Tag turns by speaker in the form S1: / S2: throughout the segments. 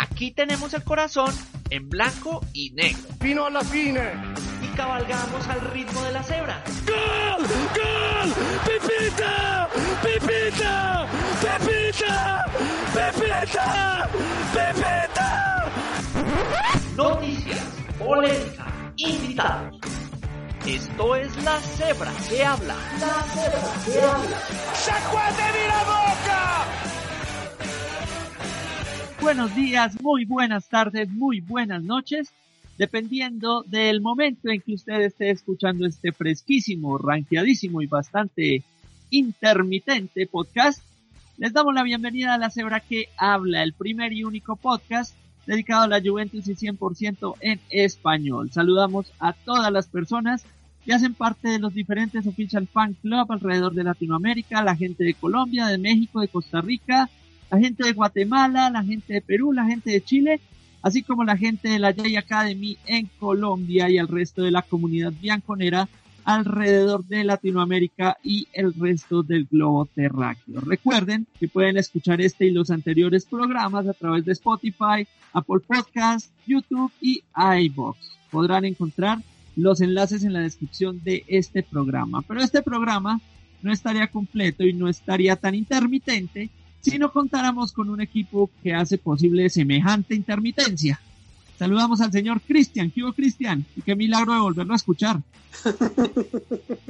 S1: Aquí tenemos el corazón en blanco y negro.
S2: Fino a la fine.
S1: Y cabalgamos al ritmo de la cebra.
S2: ¡Gol! ¡Gol! ¡Pipita! ¡Pipita! ¡Pipita! ¡Pipita! ¡Pipita!
S1: Noticias, polémica, invitados. Esto es La Cebra que habla. La Cebra que habla.
S2: ¡Sacuáteme la boca!
S3: Buenos días, muy buenas tardes, muy buenas noches, dependiendo del momento en que usted esté escuchando este fresquísimo, ranqueadísimo y bastante intermitente podcast. Les damos la bienvenida a La Cebra que habla, el primer y único podcast dedicado a la Juventus y 100% en español. Saludamos a todas las personas que hacen parte de los diferentes Official Fan Club alrededor de Latinoamérica, la gente de Colombia, de México, de Costa Rica, la gente de Guatemala, la gente de Perú, la gente de Chile, así como la gente de la Jay Academy en Colombia y el resto de la comunidad bianconera alrededor de Latinoamérica y el resto del globo terráqueo. Recuerden que pueden escuchar este y los anteriores programas a través de Spotify, Apple Podcasts, YouTube y iBox. Podrán encontrar los enlaces en la descripción de este programa. Pero este programa no estaría completo y no estaría tan intermitente si no contáramos con un equipo que hace posible semejante intermitencia. Saludamos al señor Cristian. ¿Qué Cristian? Y qué milagro de volverlo a escuchar.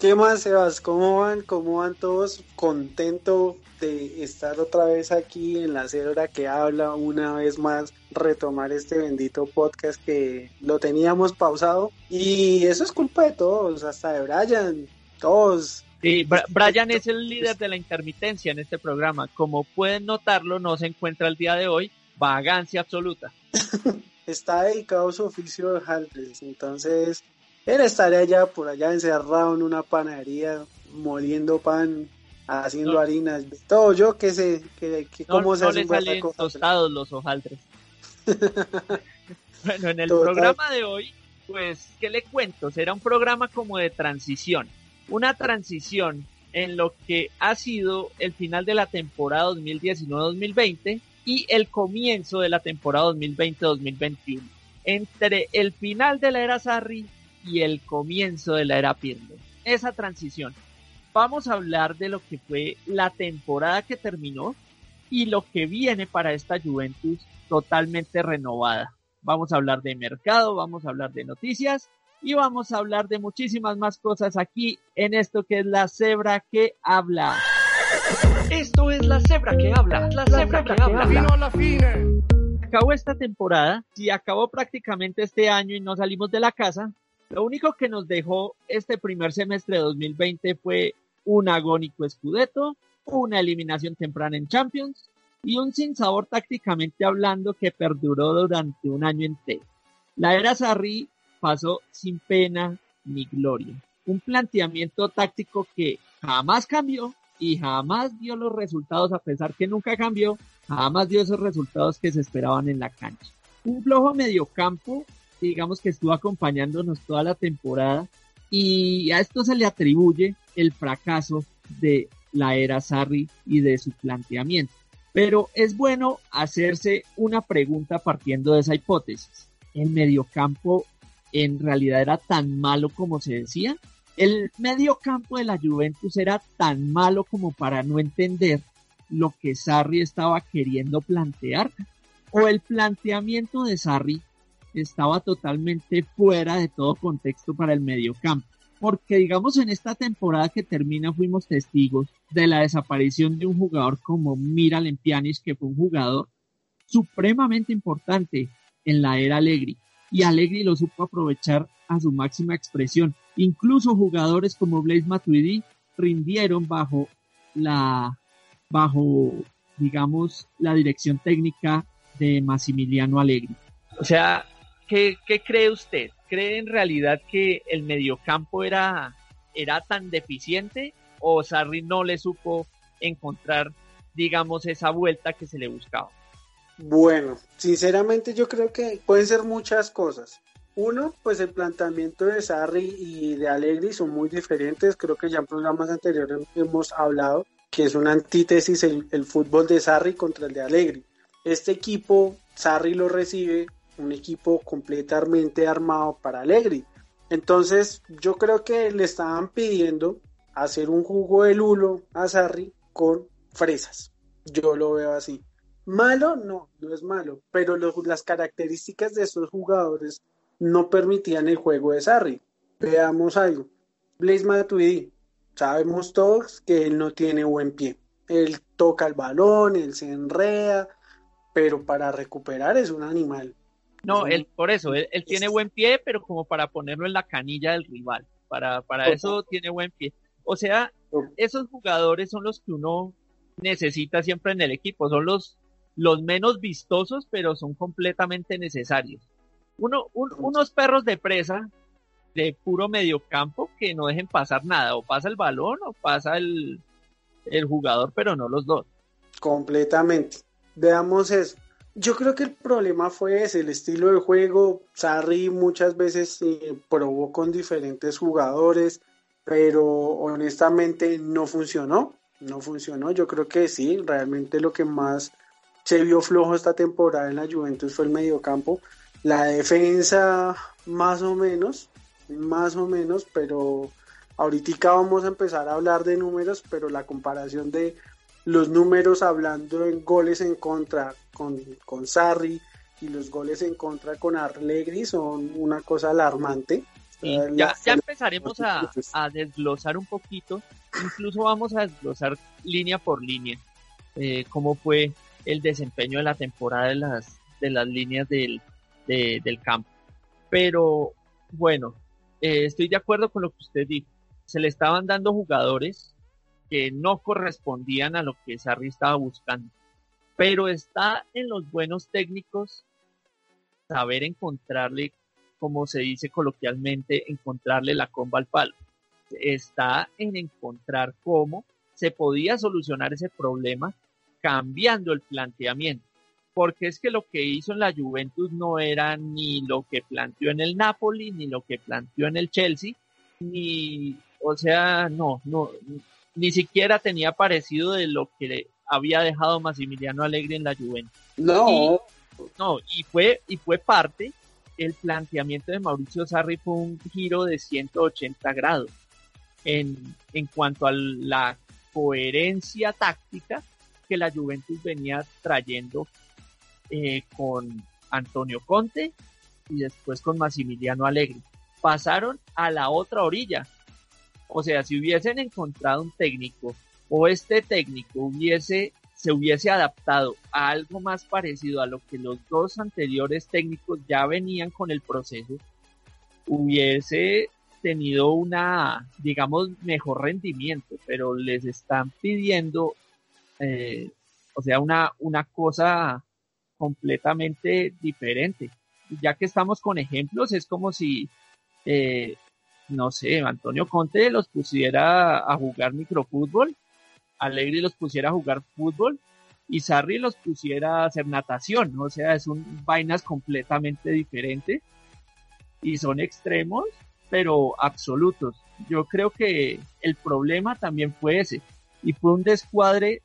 S4: ¿Qué más, Sebas? ¿Cómo van? ¿Cómo van todos? Contento de estar otra vez aquí en la célula que habla una vez más, retomar este bendito podcast que lo teníamos pausado. Y eso es culpa de todos, hasta de Brian, todos.
S3: Sí, Brian es el líder de la intermitencia en este programa. Como pueden notarlo, no se encuentra el día de hoy. Vagancia absoluta.
S4: Está dedicado a su oficio de Haltres, entonces él estaría allá por allá encerrado en una panadería, moliendo pan, haciendo harinas, todo yo que sé, que, que cómo se
S3: no le salen tostados los hojaldres. bueno, en el programa de hoy, pues, ¿qué le cuento? Será un programa como de transición, una transición en lo que ha sido el final de la temporada 2019-2020 y el comienzo de la temporada 2020-2021. Entre el final de la era Sarri y el comienzo de la era Pirlo. Esa transición. Vamos a hablar de lo que fue la temporada que terminó y lo que viene para esta Juventus totalmente renovada. Vamos a hablar de mercado, vamos a hablar de noticias y vamos a hablar de muchísimas más cosas aquí en esto que es la cebra que habla.
S1: Esto es la cebra que habla, la, cebra, que, habla.
S2: Fino a la fine.
S3: Acabó esta temporada, si acabó prácticamente este año y no salimos de la casa, lo único que nos dejó este primer semestre de 2020 fue un agónico escudeto, una eliminación temprana en Champions y un sinsabor tácticamente hablando que perduró durante un año entero. La era Sarri pasó sin pena ni gloria. Un planteamiento táctico que jamás cambió y jamás dio los resultados, a pesar que nunca cambió, jamás dio esos resultados que se esperaban en la cancha. Un flojo mediocampo, digamos que estuvo acompañándonos toda la temporada, y a esto se le atribuye el fracaso de la era Sarri y de su planteamiento. Pero es bueno hacerse una pregunta partiendo de esa hipótesis. ¿El mediocampo en realidad era tan malo como se decía? El medio campo de la Juventus era tan malo como para no entender lo que Sarri estaba queriendo plantear o el planteamiento de Sarri estaba totalmente fuera de todo contexto para el medio campo. Porque digamos en esta temporada que termina fuimos testigos de la desaparición de un jugador como Mira Lempianis, que fue un jugador supremamente importante en la era Allegri. Y Allegri lo supo aprovechar a su máxima expresión. Incluso jugadores como Blaise Matuidi rindieron bajo la, bajo, digamos, la dirección técnica de Massimiliano Allegri. O sea, ¿qué, qué cree usted? ¿Cree en realidad que el mediocampo era, era tan deficiente o Sarri no le supo encontrar, digamos, esa vuelta que se le buscaba?
S4: Bueno, sinceramente yo creo que pueden ser muchas cosas. Uno, pues el planteamiento de Sarri y de Allegri son muy diferentes. Creo que ya en programas anteriores hemos hablado que es una antítesis el, el fútbol de Sarri contra el de Allegri. este equipo, Sarri lo recibe, un equipo completamente armado para Allegri. Entonces, yo creo que le estaban pidiendo hacer un jugo de lulo a Sarri con fresas. Yo lo veo así. Malo, no, no es malo, pero las características de estos jugadores no permitían el juego de Sarri. Veamos algo. Blaise Matuidi, sabemos todos que él no tiene buen pie. Él toca el balón, él se enreda, pero para recuperar es un animal.
S3: No, él, por eso, él, tiene buen pie, pero como para ponerlo en la canilla del rival. Para, para eso tiene buen pie. O sea, esos jugadores son los que uno necesita siempre en el equipo. Son los, los menos vistosos, pero son completamente necesarios. Uno, unos perros de presa de puro mediocampo que no dejen pasar nada. O pasa el balón o pasa el, el jugador, pero no los dos.
S4: Completamente. Veamos eso. Yo creo que el problema fue ese, el estilo de juego. Sarri muchas veces eh, probó con diferentes jugadores, pero honestamente no funcionó. No funcionó. Yo creo que sí, realmente lo que más se vio flojo esta temporada en la Juventus fue el mediocampo. La defensa, más o menos, más o menos, pero ahorita vamos a empezar a hablar de números, pero la comparación de los números hablando en goles en contra con, con Sarri y los goles en contra con Arlegri son una cosa alarmante.
S3: ya, ya, empezaremos a, a, desglosar un poquito, incluso vamos a desglosar línea por línea, eh, cómo fue el desempeño de la temporada de las, de las líneas del, del campo. Pero bueno, eh, estoy de acuerdo con lo que usted dijo. Se le estaban dando jugadores que no correspondían a lo que Sarri estaba buscando. Pero está en los buenos técnicos saber encontrarle, como se dice coloquialmente, encontrarle la comba al palo. Está en encontrar cómo se podía solucionar ese problema cambiando el planteamiento. Porque es que lo que hizo en la Juventus no era ni lo que planteó en el Napoli, ni lo que planteó en el Chelsea, ni, o sea, no, no, ni siquiera tenía parecido de lo que había dejado Massimiliano Alegre en la Juventus.
S4: No.
S3: no, y fue, y fue parte, el planteamiento de Mauricio Sarri fue un giro de 180 grados en, en cuanto a la coherencia táctica que la Juventus venía trayendo eh, con Antonio Conte y después con Massimiliano Alegre. Pasaron a la otra orilla, o sea, si hubiesen encontrado un técnico o este técnico hubiese se hubiese adaptado a algo más parecido a lo que los dos anteriores técnicos ya venían con el proceso, hubiese tenido una, digamos, mejor rendimiento, pero les están pidiendo, eh, o sea, una, una cosa completamente diferente. Ya que estamos con ejemplos, es como si eh, no sé, Antonio Conte los pusiera a jugar microfútbol, Alegri los pusiera a jugar fútbol y Sarri los pusiera a hacer natación, o sea, son vainas completamente diferentes y son extremos, pero absolutos. Yo creo que el problema también fue ese y fue un descuadre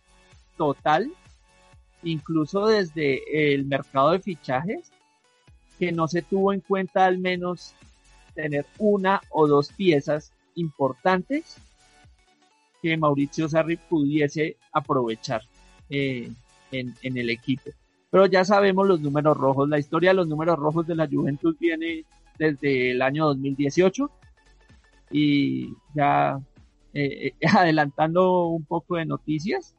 S3: total, incluso desde el mercado de fichajes, que no se tuvo en cuenta al menos tener una o dos piezas importantes que Mauricio Sarri pudiese aprovechar eh, en, el equipo. Pero ya sabemos los números rojos. La historia de los números rojos de la Juventus viene desde el año 2018 y ya eh, eh, adelantando un poco de noticias,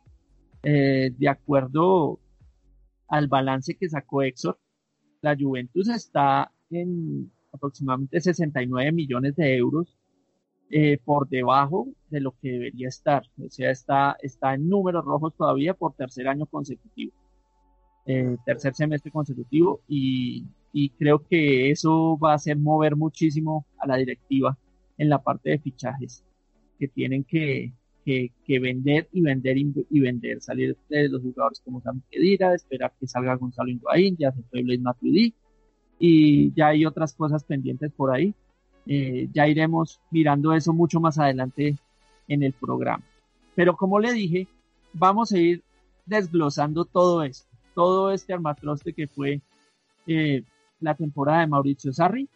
S3: de acuerdo al balance que sacó Exor, la Juventus está en aproximadamente 69 millones de euros eh, por debajo de lo que debería estar. O sea, está, está en números rojos todavía por tercer año consecutivo, eh, tercer semestre consecutivo y, y, creo que eso va a hacer mover muchísimo a la directiva en la parte de fichajes que tienen que, que, vender y vender y, vender, salir de los jugadores como Sam Kedira, esperar que salga Gonzalo Higuaín, ya se fue Blaise Matuidi, y ya hay otras cosas pendientes por ahí. Eh, ya iremos mirando eso mucho más adelante en el programa. Pero como le dije, vamos a ir desglosando todo esto. todo este armatroste que fue eh, la temporada de Mauricio Sarri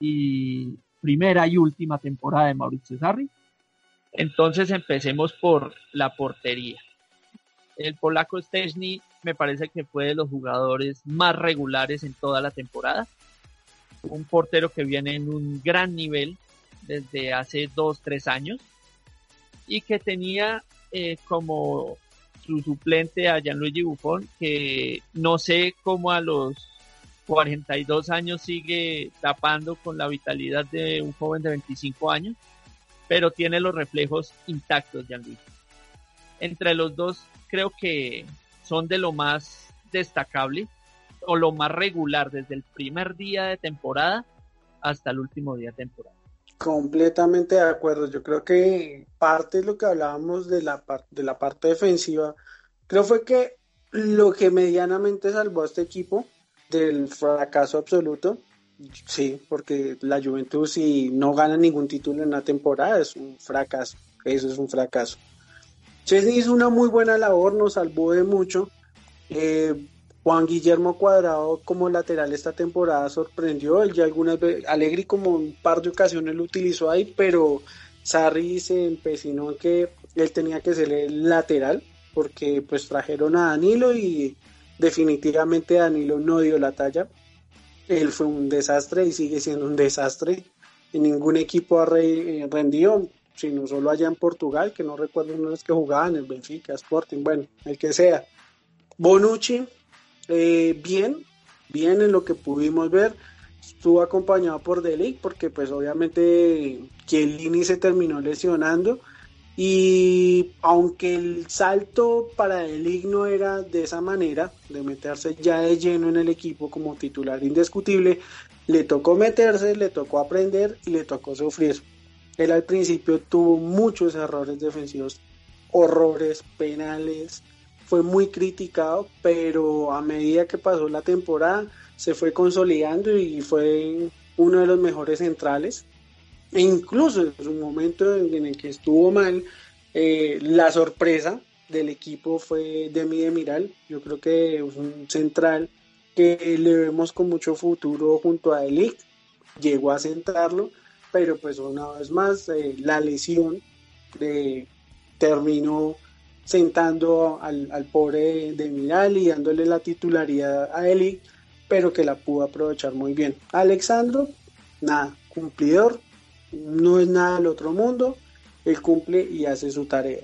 S3: y primera y última temporada de Mauricio Sarri. Entonces empecemos por la portería. El polaco Stechny me parece que fue de los jugadores más regulares en toda la temporada. Un portero que viene en un gran nivel desde hace dos, tres años y que tenía eh, como su suplente a Gianluigi Buffon, que no sé cómo a los 42 años sigue tapando con la vitalidad de un joven de 25 años, pero tiene los reflejos intactos Gianluigi. Entre los dos creo que son de lo más destacable o lo más regular desde el primer día de temporada hasta el último día de temporada.
S4: Completamente de acuerdo. Yo creo que parte de lo que hablábamos de la, de la parte defensiva, creo fue que lo que medianamente salvó a este equipo del fracaso absoluto, sí, porque la Juventus si no gana ningún título en una temporada es un fracaso, eso es un fracaso. Chesney hizo una muy buena labor, nos salvó de mucho. Eh, Juan Guillermo Cuadrado como lateral esta temporada sorprendió, él ya algunas veces, Alegri como un par de ocasiones lo utilizó ahí, pero Sarri se empecinó en que él tenía que ser el lateral, porque pues trajeron a Danilo y definitivamente Danilo no dio la talla. Él fue un desastre y sigue siendo un desastre. En ningún equipo ha eh, rendido, sino solo allá en Portugal, que no recuerdo vez que jugaban, el Benfica, Sporting, bueno, el que sea. Bonucci, eh, bien, bien en lo que pudimos ver. Estuvo acompañado por Delic porque pues obviamente Chiellini se terminó lesionando y aunque el salto para Delic no era de esa manera, de meterse ya de lleno en el equipo como titular indiscutible, le tocó meterse, le tocó aprender y le tocó sufrir. Él al principio tuvo muchos errores defensivos, horrores, penales, fue muy criticado, pero a medida que pasó la temporada se fue consolidando y fue uno de los mejores centrales. E incluso en su momento en el que estuvo mal, eh, la sorpresa del equipo fue Demi Demiral. Yo creo que es un central que le vemos con mucho futuro junto a Elite. Llegó a centrarlo, pero pues una vez más eh, la lesión de, terminó sentando al, pobre de Miral y dándole la titularidad a Eli, pero que la pudo aprovechar muy bien. Alexandro, nada, cumplidor, no es nada del otro mundo, él cumple y hace su tarea.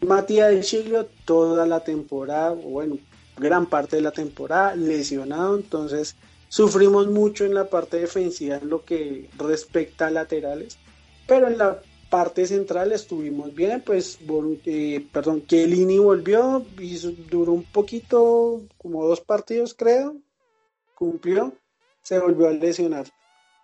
S4: Matías de Chilio, toda la temporada, bueno, gran parte de la temporada, lesionado, entonces sufrimos mucho en la parte defensiva en lo que respecta a laterales, pero en la parte central estuvimos bien, pues, eh, perdón, Kelini volvió, y duró un poquito, como dos partidos creo, cumplió, se volvió a lesionar.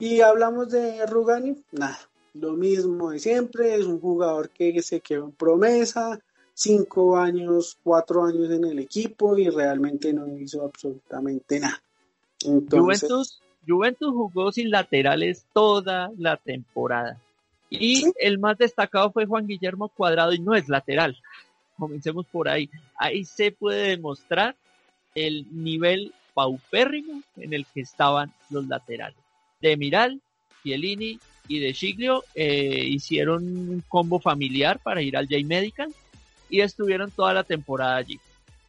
S4: Y hablamos de Rugani, nada, lo mismo de siempre, es un jugador que se quedó en promesa, cinco años, cuatro años en el equipo y realmente no hizo absolutamente nada.
S3: Juventus, Juventus jugó sin laterales toda la temporada y el más destacado fue Juan Guillermo Cuadrado y no es lateral. Comencemos por ahí. Ahí se puede demostrar el nivel paupérrimo en el que estaban los laterales. De Miral, Chiellini y De Chiglio eh, hicieron un combo familiar para ir al J Medical y estuvieron toda la temporada allí.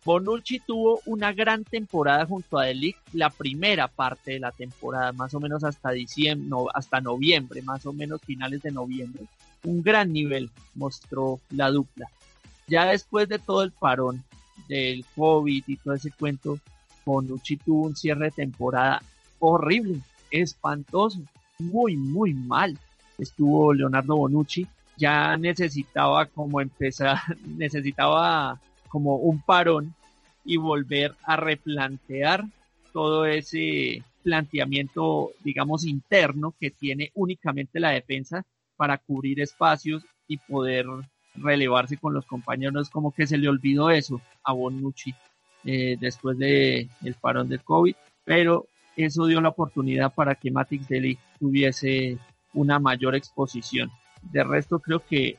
S3: Bonucci tuvo una gran temporada junto a Delic, la primera parte de la temporada, más o menos hasta diciembre, hasta noviembre, más o menos finales de noviembre. Un gran nivel mostró la dupla. Ya después de todo el parón del COVID y todo ese cuento, Bonucci tuvo un cierre de temporada horrible, espantoso, muy, muy mal. Estuvo Leonardo Bonucci, ya necesitaba como empezar, necesitaba como un parón y volver a replantear todo ese planteamiento, digamos, interno que tiene únicamente la defensa para cubrir espacios y poder relevarse con los compañeros. Como que se le olvidó eso a Bonucci eh, después de el parón del COVID, pero eso dio la oportunidad para que Matic Deli tuviese una mayor exposición. De resto, creo que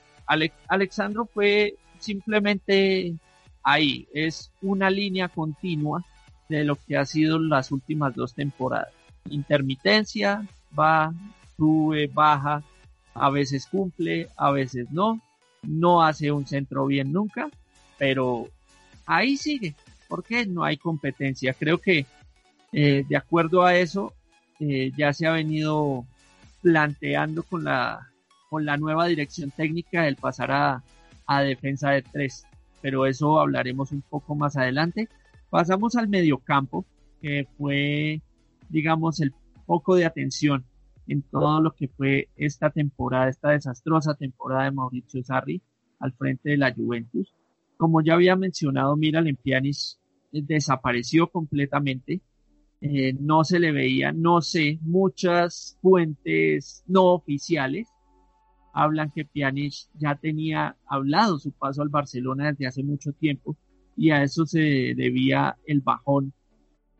S3: Alexandro fue simplemente ahí es una línea continua de lo que ha sido las últimas dos temporadas. Intermitencia, va, sube, baja, a veces cumple, a veces no, no hace un centro bien nunca, pero ahí sigue, porque no hay competencia. Creo que eh, de acuerdo a eso eh, ya se ha venido planteando con la, con la nueva dirección técnica el pasar a, a defensa de tres, pero eso hablaremos un poco más adelante. Pasamos al mediocampo, que fue, digamos, el foco de atención en todo lo que fue esta temporada, esta desastrosa temporada de Mauricio Sarri al frente de la Juventus. Como ya había mencionado, Mira Pjanic eh, desapareció completamente, eh, no se le veía, no sé, muchas fuentes no oficiales hablan que Pjanic ya tenía hablado su paso al Barcelona desde hace mucho tiempo y a eso se debía el bajón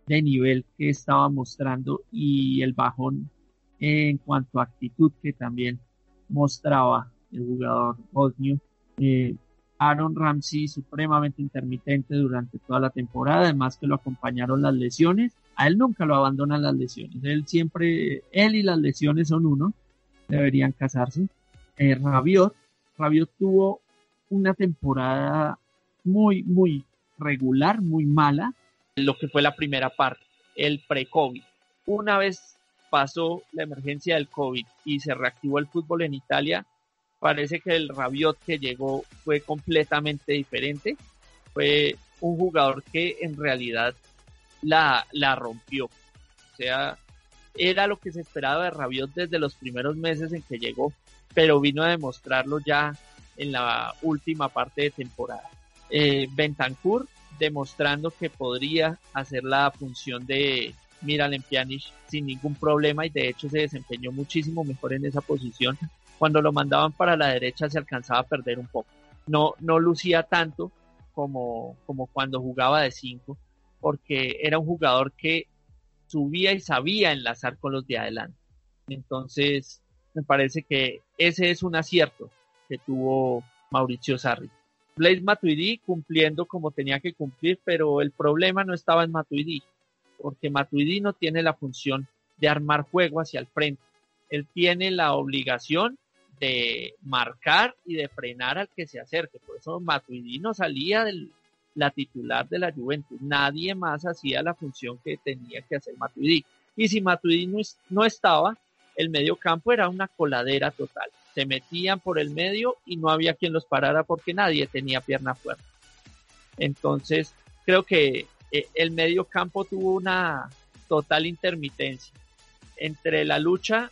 S3: de nivel que estaba mostrando y el bajón en cuanto a actitud que también mostraba el jugador bosnio. Eh, Aaron Ramsey supremamente intermitente durante toda la temporada, además que lo acompañaron las lesiones. A él nunca lo abandonan las lesiones. Él siempre, él y las lesiones son uno, deberían casarse. Eh, Rabiot, Rabiot tuvo una temporada muy, muy regular, muy mala, lo que fue la primera parte, el pre-COVID. Una vez pasó la emergencia del COVID y se reactivó el fútbol en Italia, parece que el Rabiot que llegó fue completamente diferente. Fue un jugador que en realidad la, la rompió. O sea, era lo que se esperaba de Rabiot desde los primeros meses en que llegó, pero vino a demostrarlo ya en la última parte de temporada. Eh, Bentancur demostrando que podría hacer la función de, Miralem Pjanic sin ningún problema y de hecho se desempeñó muchísimo mejor en esa posición. Cuando lo mandaban para la derecha se alcanzaba a perder un poco. No, no lucía tanto como, como cuando jugaba de 5, porque era un jugador que subía y sabía enlazar con los de adelante. Entonces, me parece que ese es un acierto que tuvo Mauricio Sarri. Blaise Matuidi cumpliendo como tenía que cumplir, pero el problema no estaba en Matuidi porque Matuidi no tiene la función de armar juego hacia el frente. Él tiene la obligación de marcar y de frenar al que se acerque. Por eso Matuidi no salía de la titular de la Juventus. Nadie más hacía la función que tenía que hacer Matuidi. Y si Matuidi no, no estaba, el medio campo era una coladera total. Se metían por el medio y no había quien los parara porque nadie tenía pierna fuerte. Entonces, creo que eh, el medio campo tuvo una total intermitencia entre la lucha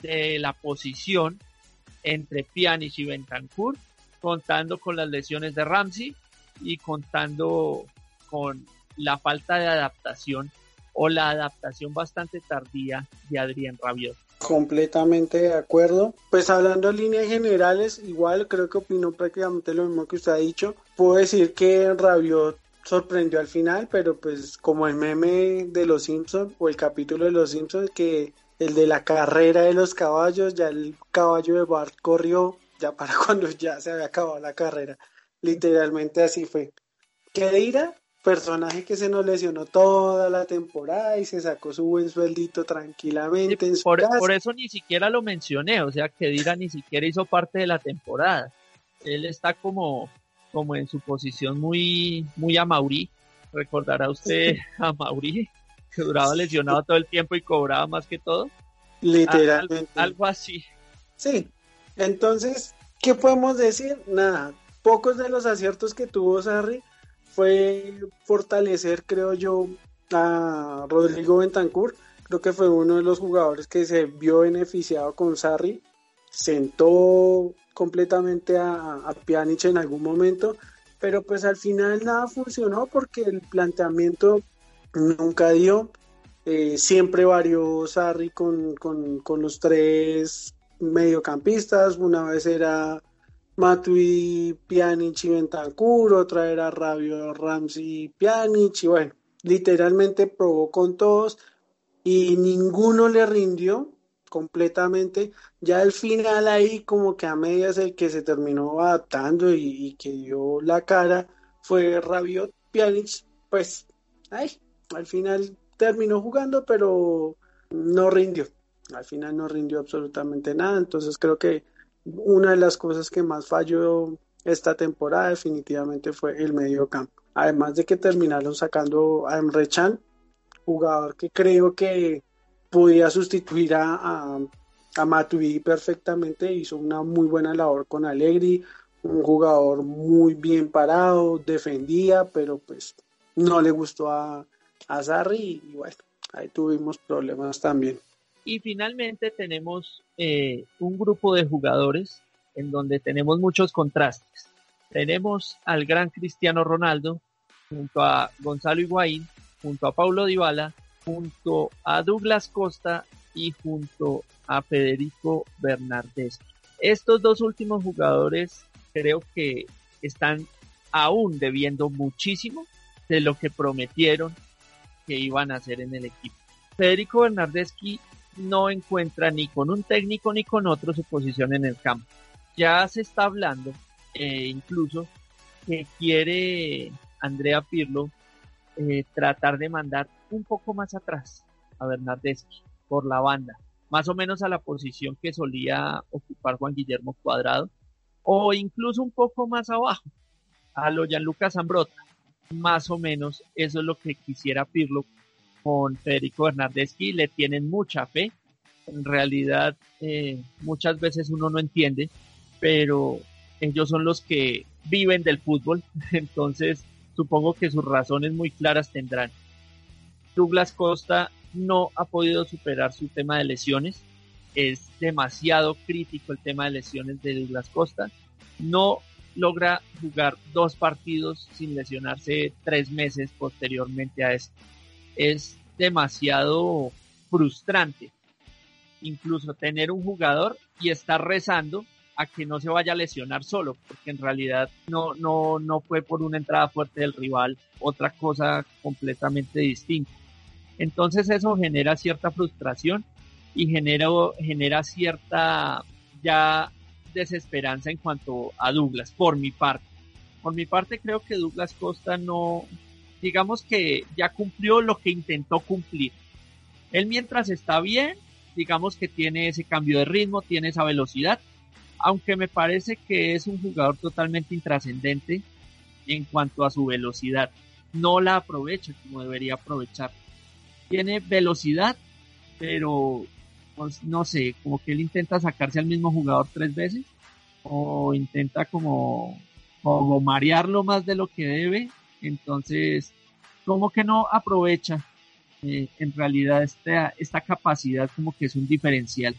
S3: de la posición entre Pjanic y Bentancur, contando con las lesiones de Ramsey y contando con la falta de adaptación o la adaptación bastante tardía de Adrián Rabiot.
S4: Completamente de acuerdo. Pues hablando en líneas generales, igual creo que opino prácticamente lo mismo que usted ha dicho. Puedo decir que Rabiot sorprendió al final, pero pues como el meme de los Simpsons o el capítulo de los Simpsons que el de la carrera de los caballos, ya el caballo de Bart corrió ya para cuando ya se había acabado la carrera. Literalmente así fue. ¿Qué dirá? Personaje que se nos lesionó toda la temporada y se sacó su buen sueldito tranquilamente en su
S3: por,
S4: casa.
S3: por eso ni siquiera lo mencioné, o sea, que Dira ni siquiera hizo parte de la temporada. Él está como como en su posición muy, muy a Mauri. Recordará usted a Mauri, que duraba lesionado todo el tiempo y cobraba más que todo.
S4: Literalmente.
S3: algo así.
S4: Sí. Entonces, ¿qué podemos decir? Nada. Pocos de los aciertos que tuvo Sarri fue fortalecer, creo yo, a Rodrigo Bentancur. Creo que fue uno de los jugadores que se vio beneficiado con Sarri. Sentó completamente a, a Pjanic en algún momento, pero pues al final nada funcionó porque el planteamiento nunca dio. Eh, siempre varió Sarri con, los tres mediocampistas. Una vez era Matui, Pjanic y Bentancur, otra era Rabio, Ramsey, Pjanic y bueno, literalmente probó con todos y ninguno le rindió completamente. Ya al final ahí como que a medias el que se terminó adaptando y, que dio la cara fue Rabiot. Pjanic, pues, ay, al final terminó jugando, pero no rindió. Al final no rindió absolutamente nada. Entonces creo que una de las cosas que más falló esta temporada definitivamente fue el medio campo. Además de que terminaron sacando a Emre Can, jugador que creo que podía sustituir a, a, a Matuidi perfectamente, hizo una muy buena labor con Allegri, un jugador muy bien parado, defendía, pero pues no le gustó a, a Sarri y bueno, ahí tuvimos problemas también.
S3: Y finalmente tenemos eh, un grupo de jugadores en donde tenemos muchos contrastes. Tenemos al gran Cristiano Ronaldo junto a Gonzalo Higuaín, junto a Paulo Dybala, junto a Douglas Costa y junto a Federico Bernardeschi. Estos dos últimos jugadores creo que están aún debiendo muchísimo de lo que prometieron que iban a hacer en el equipo. Federico Bernardeschi no encuentra ni con un técnico ni con otro su posición en el campo. Ya se está hablando eh, incluso que quiere Andrea Pirlo eh, tratar de mandar un poco más atrás a Bernardeschi por la banda, más o menos a la posición que solía ocupar Juan Guillermo Cuadrado, o incluso un poco más abajo, a lo Gianluca Zambrota. Más o menos eso es lo que quisiera Pirlo con Federico Bernardeschi, le tienen mucha fe. En realidad, eh, muchas veces uno no entiende, pero ellos son los que viven del fútbol, entonces supongo que sus razones muy claras tendrán. Douglas Costa no ha podido superar su tema de lesiones, es demasiado crítico el tema de lesiones de Douglas Costa, no logra jugar dos partidos sin lesionarse tres meses posteriormente a esto es demasiado frustrante. Incluso tener un jugador y estar rezando a que no se vaya a lesionar solo, porque en realidad no, no, no fue por una entrada fuerte del rival, otra cosa completamente distinta. Entonces eso genera cierta frustración y genera, genera cierta ya desesperanza en cuanto a Douglas, por mi parte. Por mi parte creo que Douglas Costa no, digamos que ya cumplió lo que intentó cumplir. Él mientras está bien, digamos que tiene ese cambio de ritmo, tiene esa velocidad, aunque me parece que es un jugador totalmente intrascendente en cuanto a su velocidad. No la aprovecha como debería aprovechar. Tiene velocidad, pero pues, no sé, como que él intenta sacarse al mismo jugador tres veces o intenta como, como marearlo más de lo que debe entonces, como que no aprovecha eh, en realidad esta, esta capacidad como que es un diferencial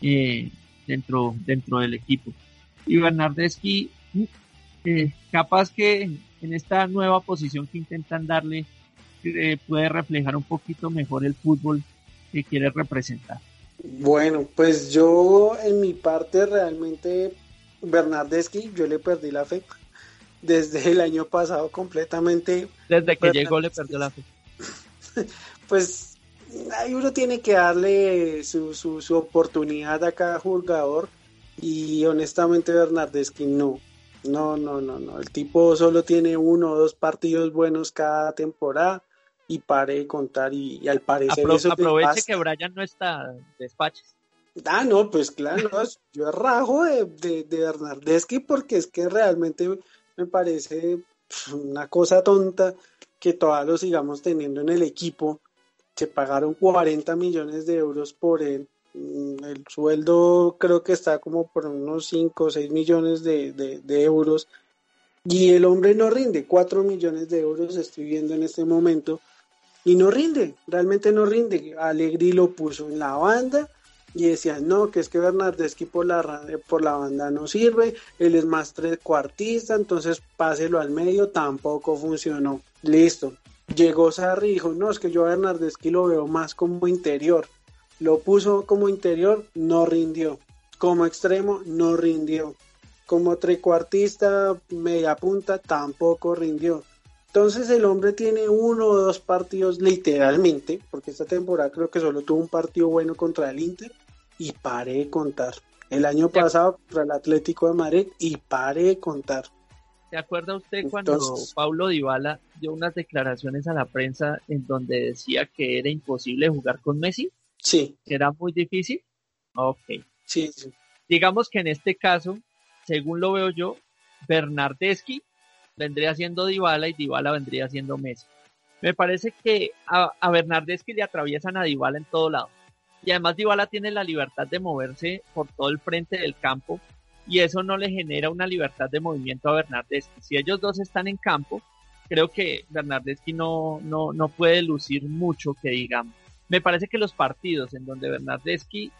S3: eh, dentro, dentro del equipo. Y Bernardeschi, eh, capaz que en esta nueva posición que intentan darle, puede reflejar un poquito mejor el fútbol que quiere representar.
S4: Bueno, pues yo en mi parte realmente Bernardeschi, yo le perdí la fe desde el año pasado completamente.
S3: Desde que llegó le perdió la fe.
S4: pues ahí uno tiene que darle su, su, su, oportunidad a cada jugador y honestamente Bernardeschi no. No, no, no, no. El tipo solo tiene uno o dos partidos buenos cada temporada y pare de contar y, al parecer
S3: aproveche que Brian no está despaches.
S4: Ah, no, pues claro, yo rajo de, de, de Bernardeschi porque es que realmente me parece una cosa tonta que todavía lo sigamos teniendo en el equipo. Se pagaron 40 millones de euros por él. Mm, el sueldo creo que está como por unos 5 o 6 millones de, de, euros. Y el hombre no rinde. 4 millones de euros estoy viendo en este momento. Y no rinde, realmente no rinde. Alegri lo puso en la banda y decían, no, que es que Bernardeschi por la, por la banda no sirve, él es más cuartista entonces páselo al medio, tampoco funcionó. Listo. Llegó Sarri y dijo, no, es que yo a Bernardeschi lo veo más como interior. Lo puso como interior, no rindió. Como extremo, no rindió. Como trecuartista, media punta, tampoco rindió. Entonces el hombre tiene uno o dos partidos literalmente, porque esta temporada creo que solo tuvo un partido bueno contra el Inter y paré de contar. El año pasado contra el Atlético de Madrid y paré de contar.
S3: ¿Se acuerda usted cuando Paulo Dybala dio unas declaraciones a la prensa en donde decía que era imposible jugar con Messi?
S4: Sí.
S3: ¿Que era muy difícil? Ok.
S4: Sí,
S3: Digamos que en este caso, según lo veo yo, Bernardeschi vendría siendo Dybala y Dybala vendría siendo Messi. Me parece que a, a le atraviesan a Dybala en todo lado. Y además Dybala tiene la libertad de moverse por todo el frente del campo y eso no le genera una libertad de movimiento a Bernardeschi. Si ellos dos están en campo, creo que Bernardeschi no, no, no puede lucir mucho, que digamos. Me parece que los partidos en donde Bernardeschi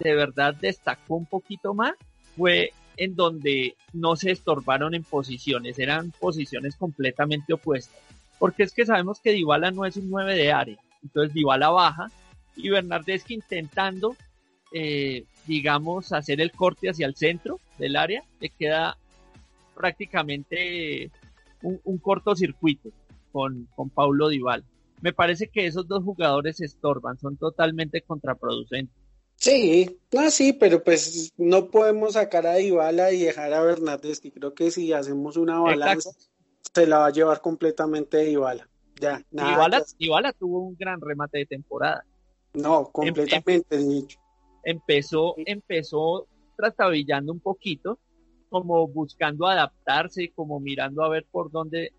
S3: de verdad destacó un poquito más fue en donde no se estorbaron en posiciones, eran posiciones completamente opuestas. Porque es que sabemos que Dybala no es un 9 de área, entonces Dybala baja y Bernardeschi intentando eh, digamos, hacer el corte hacia el centro del área, le queda prácticamente un, cortocircuito con, con Paulo Dival. Me parece que esos dos jugadores estorban, son totalmente contraproducentes.
S4: Sí, ah, sí, pero pues no podemos sacar a Dybala y dejar a Bernardeschi. Creo que si hacemos una balanza, se la va a llevar completamente Dybala. Ya,
S3: nada. Dybala, tuvo un gran remate de temporada.
S4: No, completamente, dicho
S3: empezó, empezó trastabillando un poquito, como buscando adaptarse, como mirando a ver por dónde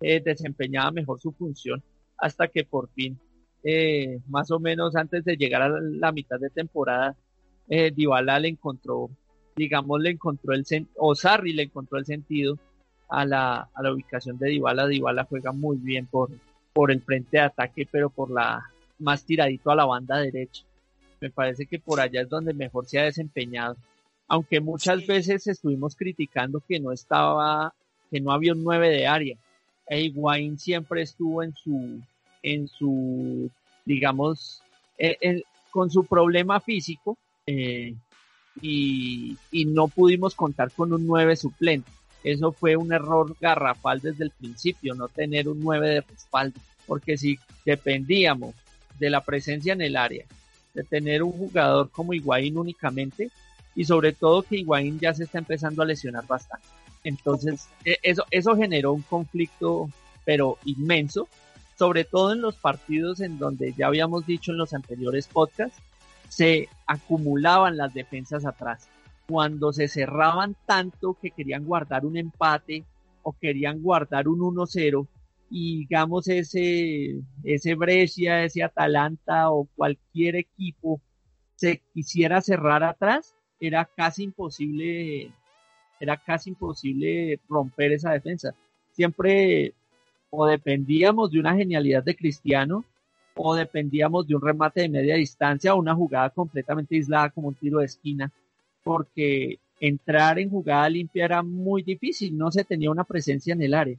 S3: eh, desempeñaba mejor su función, hasta que por fin, eh, más o menos antes de llegar a la mitad de temporada, eh, Dybala le encontró, digamos, le encontró el o Sarri le encontró el sentido a la, a la ubicación de Dybala. Dybala juega muy bien por, por el frente de ataque, pero por la más tiradito a la banda derecha. Me parece que por allá es donde mejor se ha desempeñado. Aunque muchas veces estuvimos criticando que no estaba, que no había un 9 de área. E Higuaín siempre estuvo en su, en su, digamos, eh, con su problema físico eh, y, y no pudimos contar con un 9 suplente. Eso fue un error garrafal desde el principio, no tener un 9 de respaldo, porque si dependíamos de la presencia en el área de tener un jugador como Higuaín únicamente y sobre todo que Higuaín ya se está empezando a lesionar bastante. Entonces, e, eso, eso generó un conflicto, pero inmenso, sobre todo en los partidos en donde ya habíamos dicho en los anteriores podcasts, se acumulaban las defensas atrás. Cuando se cerraban tanto que querían guardar un empate o querían guardar un 1-0, y digamos ese, ese Brescia, ese Atalanta o cualquier equipo se quisiera cerrar atrás, era casi imposible, era casi imposible romper esa defensa. Siempre o dependíamos de una genialidad de Cristiano o dependíamos de un remate de media distancia o una jugada completamente aislada como un tiro de esquina, porque entrar en jugada limpia era muy difícil, no se tenía una presencia en el área.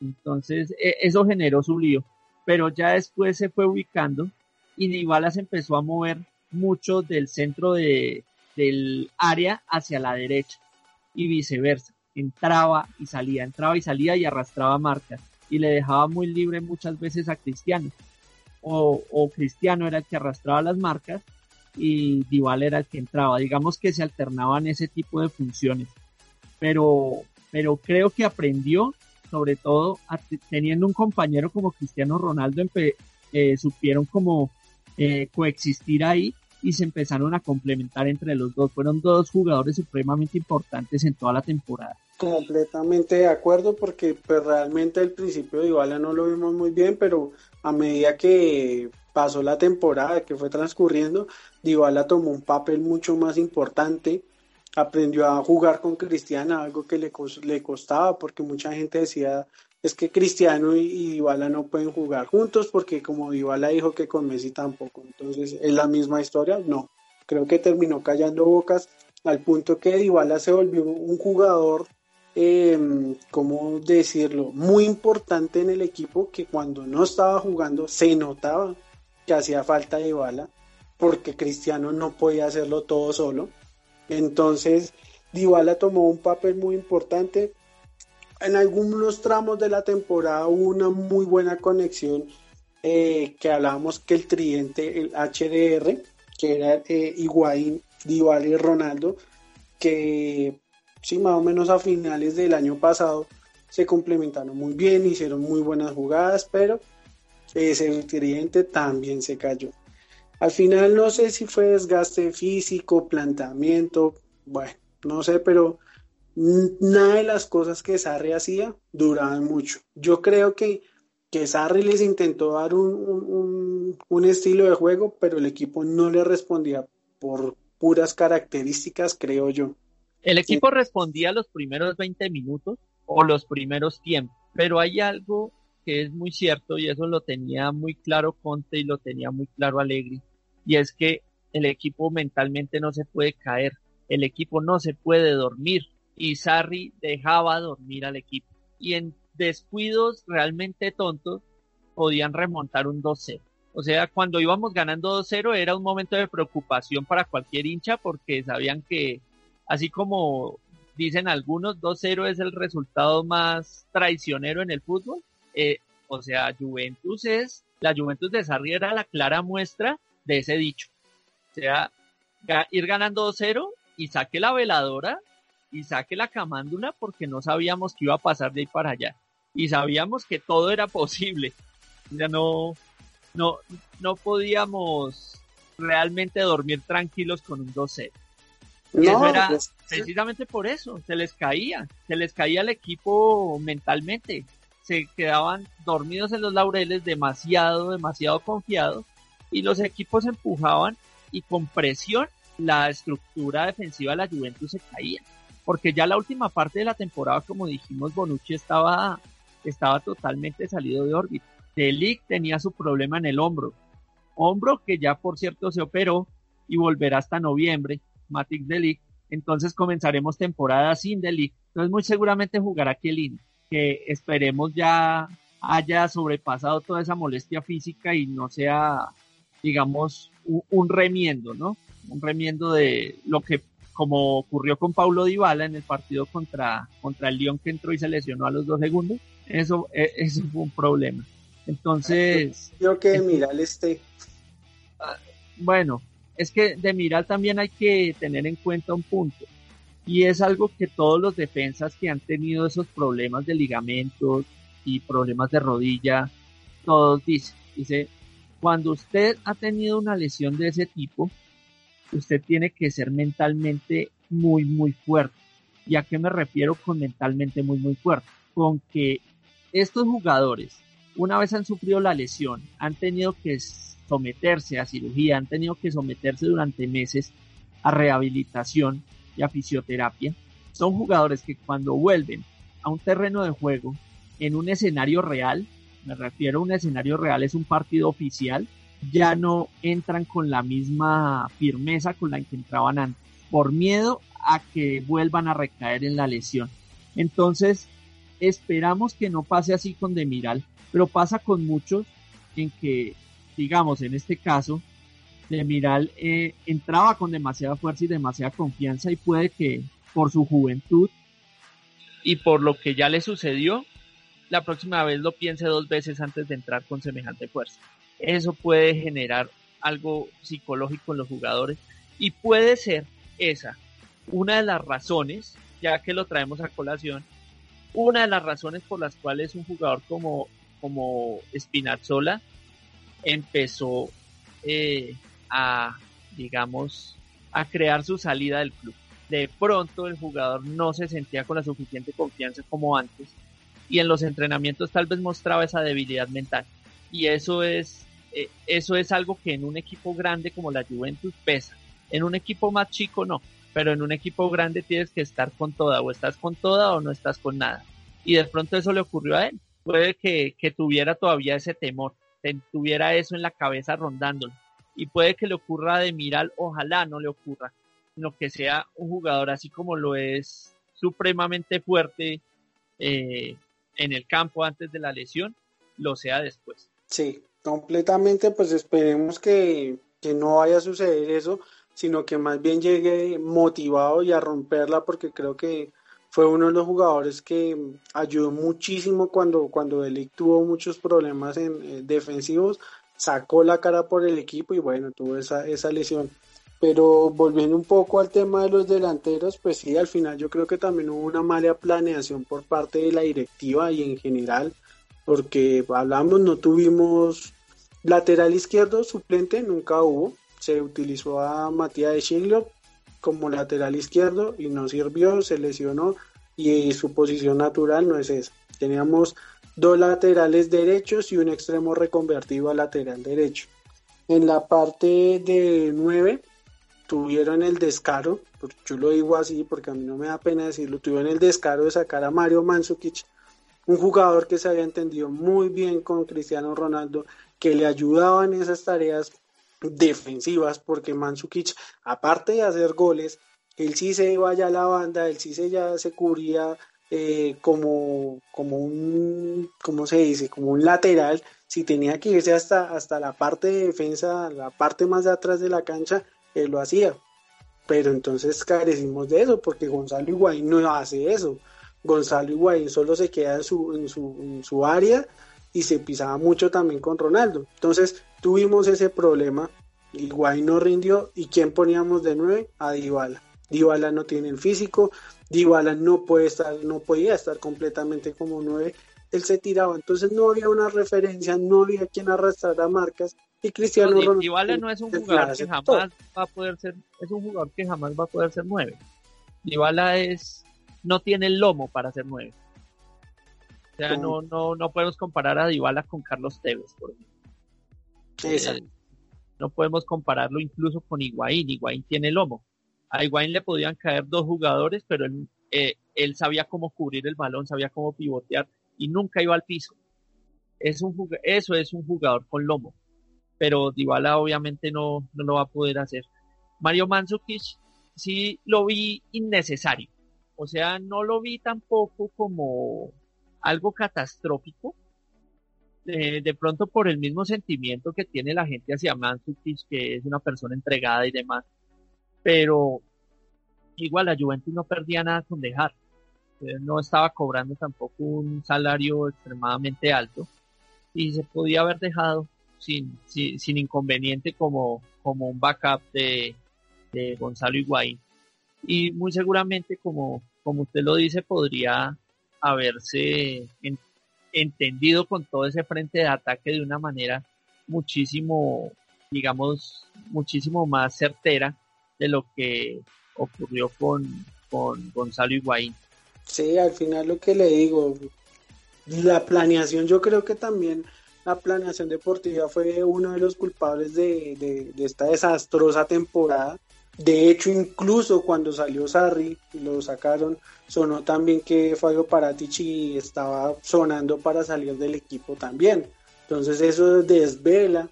S3: Entonces, e, eso generó su lío. Pero ya después se fue ubicando y Dybala se empezó a mover mucho del centro de, del área hacia la derecha y viceversa. Entraba y salía, entraba y salía y arrastraba marcas y le dejaba muy libre muchas veces a Cristiano. O, o Cristiano era el que arrastraba las marcas y Dybala era el que entraba. Digamos que se alternaban ese tipo de funciones. Pero, pero creo que aprendió sobre todo teniendo un compañero como Cristiano Ronaldo, eh, supieron como eh, coexistir ahí y se empezaron a complementar entre los dos. Fueron dos jugadores supremamente importantes en toda la temporada.
S4: Completamente de acuerdo porque pues, realmente al principio de Iguala no lo vimos muy bien, pero a medida que pasó la temporada, que fue transcurriendo, Dybala tomó un papel mucho más importante aprendió a jugar con Cristiana, algo que le, le costaba porque mucha gente decía es que Cristiano y, Dybala no pueden jugar juntos porque como Dybala dijo que con Messi tampoco. Entonces, ¿es la misma historia? No. Creo que terminó callando bocas al punto que Dybala se volvió un jugador, eh, ¿cómo decirlo? Muy importante en el equipo que cuando no estaba jugando se notaba que hacía falta Dybala porque Cristiano no podía hacerlo todo solo entonces, Dybala tomó un papel muy importante. En algunos tramos de la temporada hubo una muy buena conexión eh, que hablábamos que el tridente, el HDR, que era eh, Higuaín, y Ronaldo, que sí, más o menos a finales del año pasado se complementaron muy bien, hicieron muy buenas jugadas, pero ese tridente también se cayó. Al final no sé si fue desgaste físico, planteamiento, bueno, no sé, pero nada de las cosas que Sarri hacía duraban mucho. Yo creo que, que Sarri les intentó dar un, un, estilo de juego, pero el equipo no le respondía por puras características, creo yo.
S3: El equipo respondía los primeros 20 minutos o los primeros tiempos, pero hay algo que es muy cierto y eso lo tenía muy claro Conte y lo tenía muy claro Allegri, y es que el equipo mentalmente no se puede caer, el equipo no se puede dormir y Sarri dejaba dormir al equipo y en descuidos realmente tontos podían remontar un 2-0. O sea, cuando íbamos ganando 2-0 era un momento de preocupación para cualquier hincha porque sabían que, así como dicen algunos, 2-0 es el resultado más traicionero en el fútbol. Eh, o sea, Juventus es, la Juventus de Sarri era la clara muestra de ese dicho. O sea, ir ganando 2-0 y saque la veladora y saque la camándula porque no sabíamos qué iba a pasar de ahí para allá. Y sabíamos que todo era posible. Ya no, no, no podíamos realmente dormir tranquilos con un 2-0. Y eso era pues, precisamente por eso, se les caía, se les caía el equipo mentalmente, se quedaban dormidos en los laureles demasiado, demasiado confiados y los equipos empujaban y con presión la estructura defensiva de la Juventus se caía. Porque ya la última parte de la temporada, como dijimos, Bonucci estaba, estaba totalmente salido de órbita. Delic tenía su problema en el hombro. Hombro que ya, por cierto, se operó y volverá hasta noviembre. Matic Delic. Entonces comenzaremos temporada sin Delic. Entonces muy seguramente jugará Kielin, que esperemos ya haya sobrepasado toda esa molestia física y no sea, digamos, un remiendo, ¿no? un remiendo de lo que como ocurrió con Paulo Dybala en el partido contra, contra el Lyon que entró y se lesionó a los dos segundos, eso, e, eso fue un problema. Entonces...
S4: Yo que de Miral esté.
S3: Ah, bueno, es que de Miral también hay que tener en cuenta un punto. Y es algo que todos los defensas que han tenido esos problemas de ligamentos y problemas de rodilla, todos dicen, dice, cuando usted ha tenido una lesión de ese tipo, usted tiene que ser mentalmente muy, muy fuerte. ¿Y a qué me refiero con mentalmente muy, muy fuerte? Con que estos jugadores, una vez han sufrido la lesión, han tenido que someterse a cirugía, han tenido que someterse durante meses a rehabilitación y a fisioterapia. Son jugadores que cuando vuelven a un terreno de juego, en un escenario real, me refiero a un escenario real, es un partido oficial, ya no entran con la misma firmeza con la que entraban antes, por miedo a que vuelvan a recaer en la lesión. Entonces, esperamos que no pase así con Demiral, pero pasa con muchos en que, digamos, en este caso, Demiral eh, entraba con demasiada fuerza y demasiada confianza y puede que por su juventud y por lo que ya le sucedió, la próxima vez lo piense dos veces antes de entrar con semejante fuerza. Eso puede generar algo psicológico en los jugadores y puede ser esa una de las razones, ya que lo traemos a colación, una de las razones por las cuales un jugador como, como Spinazzola empezó eh, a, digamos, a crear su salida del club. De pronto el jugador no se sentía con la suficiente confianza como antes y en los entrenamientos tal vez mostraba esa debilidad mental. Y eso es eh, eso es algo que en un equipo grande como la Juventus pesa. En un equipo más chico no, pero en un equipo grande tienes que estar con toda, o estás con toda o no estás con nada. Y de pronto eso le ocurrió a él. Puede que, tuviera todavía ese temor, tuviera eso en la cabeza rondándolo. Y puede que le ocurra de Miral, ojalá no le ocurra, sino que sea un jugador así como lo es supremamente fuerte eh, en el campo antes de la lesión, lo sea después.
S4: Sí, completamente, pues esperemos que, no vaya a suceder eso, sino que más bien llegue motivado y a romperla, porque creo que fue uno de los jugadores que ayudó muchísimo cuando, cuando Delic tuvo muchos problemas en, eh, defensivos, sacó la cara por el equipo y bueno, tuvo esa, esa lesión. Pero volviendo un poco al tema de los delanteros, pues sí, al final yo creo que también hubo una mala planeación por parte de la directiva y en general, porque hablamos, no tuvimos lateral izquierdo suplente, nunca hubo. Se utilizó a Matías de Schiglio como lateral izquierdo y no sirvió, se lesionó y su posición natural no es esa. Teníamos dos laterales derechos y un extremo reconvertido a lateral derecho. En la parte de 9 tuvieron el descaro, yo lo digo así porque a mí no me da pena decirlo, tuvieron el descaro de sacar a Mario Mandzukic, un jugador que se había entendido muy bien con Cristiano Ronaldo, que le ayudaba en esas tareas defensivas, porque Mandzukic, aparte de hacer goles, él sí se iba ya a la banda, él sí se ya se cubría eh, como, como un, ¿cómo se dice? Como un lateral, si tenía que irse hasta, hasta la parte de defensa, la parte más de atrás de la cancha, él lo hacía. Pero entonces carecimos de eso, porque Gonzalo Higuaín no hace eso. Gonzalo Higuaín solo se queda en su, en su, en su área y se pisaba mucho también con Ronaldo. Entonces tuvimos ese problema. Higuaín no rindió. ¿Y quién poníamos de nueve? A Dybala. Dybala no tiene el físico. Dybala no puede estar, no podía estar completamente como nueve. Él se tiraba. Entonces no había una referencia, no había quien arrastrara marcas y Cristiano
S3: no, Ronaldo. no es un jugador que jamás va a poder ser, es un jugador que jamás va a poder ser nueve. Dybala es, no tiene el lomo para ser nueve. O sea, no, no, no podemos comparar a Dybala con Carlos Tevez, por ejemplo. Eh, no podemos compararlo incluso con Higuaín. Higuaín tiene lomo. A Higuaín le podían caer dos jugadores, pero él, eh, él sabía cómo cubrir el balón, sabía cómo pivotear y nunca iba al piso. Es un, eso es un jugador con lomo pero Dybala obviamente no, no lo va a poder hacer. Mario Mandzukic sí lo vi innecesario, o sea, no lo vi tampoco como algo catastrófico, de pronto por el mismo sentimiento que tiene la gente hacia Mandzukic, que es una persona entregada y demás, pero igual la Juventus no perdía nada con dejar, eh, no estaba cobrando tampoco un salario extremadamente alto y se podía haber dejado sin, sin, inconveniente como, como un backup de, de Gonzalo Higuaín. Y muy seguramente, como, como usted lo dice, podría haberse entendido con todo ese frente de ataque de una manera muchísimo, digamos, muchísimo más certera de lo que ocurrió con, con Gonzalo Higuaín.
S4: Sí, al final lo que le digo, la planeación yo creo que también la planeación deportiva fue uno de los culpables de, esta desastrosa temporada. De hecho, incluso cuando salió Sarri y lo sacaron, sonó también que Fabio Paratici estaba sonando para salir del equipo también. Entonces eso desvela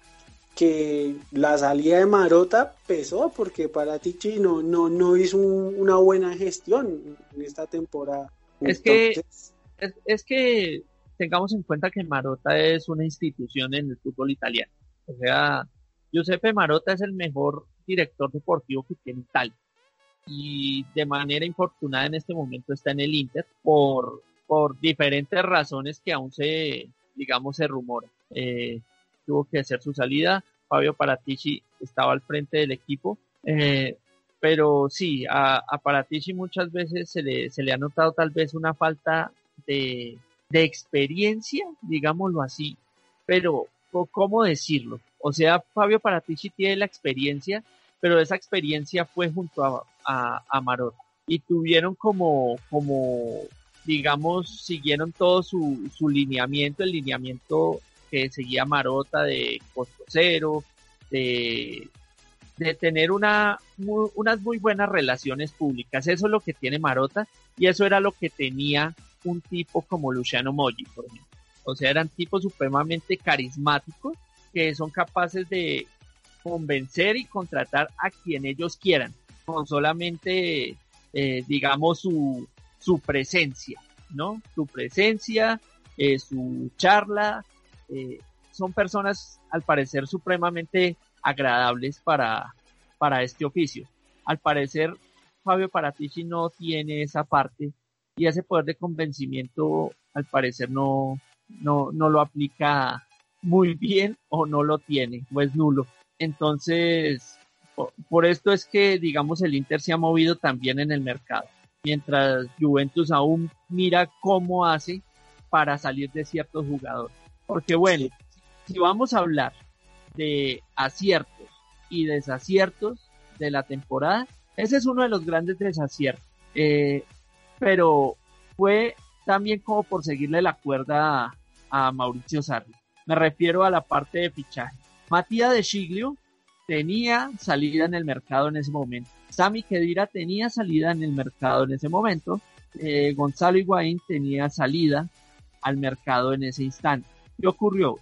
S4: que la salida de Marota pesó porque Paratici no, no, no hizo una buena gestión en esta temporada.
S3: Es que, es que tengamos en cuenta que Marota es una institución en el fútbol italiano. O sea, Giuseppe Marota es el mejor director deportivo que tiene Italia. Y de manera infortunada en este momento está en el Inter por, por diferentes razones que aún se, digamos, se rumora. Eh, tuvo que hacer su salida. Fabio Paratici estaba al frente del equipo. Eh, pero sí, a, a Paratici muchas veces se le, se le ha notado tal vez una falta de, de experiencia, digámoslo así, pero ¿cómo decirlo? O sea, Fabio Paratici tiene la experiencia, pero esa experiencia fue junto a, a, Marota y tuvieron como, como, digamos, siguieron todo su, su lineamiento, el lineamiento que seguía Marota de costo cero, de, de tener una, unas muy buenas relaciones públicas. Eso es lo que tiene Marota y eso era lo que tenía un tipo como Luciano Moggi, por ejemplo. O sea, eran tipos supremamente carismáticos que son capaces de convencer y contratar a quien ellos quieran, con solamente, eh, digamos, su, su presencia, ¿no? Su presencia, eh, su charla. Eh, son personas, al parecer, supremamente agradables para, para este oficio. Al parecer, Fabio Paratici no tiene esa parte y ese poder de convencimiento al parecer no, no, no lo aplica muy bien o no lo tiene o es nulo. Entonces, Por, esto es que, digamos, el Inter se ha movido también en el mercado, mientras Juventus aún mira cómo hace para salir de ciertos jugadores. Porque bueno, si vamos a hablar de aciertos y desaciertos de la temporada, ese es uno de los grandes desaciertos. Eh, pero fue también como por seguirle la cuerda a, Mauricio Sarri. Me refiero a la parte de fichaje. Matías de Chiglio tenía salida en el mercado en ese momento. Sami Kedira tenía salida en el mercado en ese momento. Eh, Gonzalo Higuaín tenía salida al mercado en ese instante. ¿Qué ocurrió?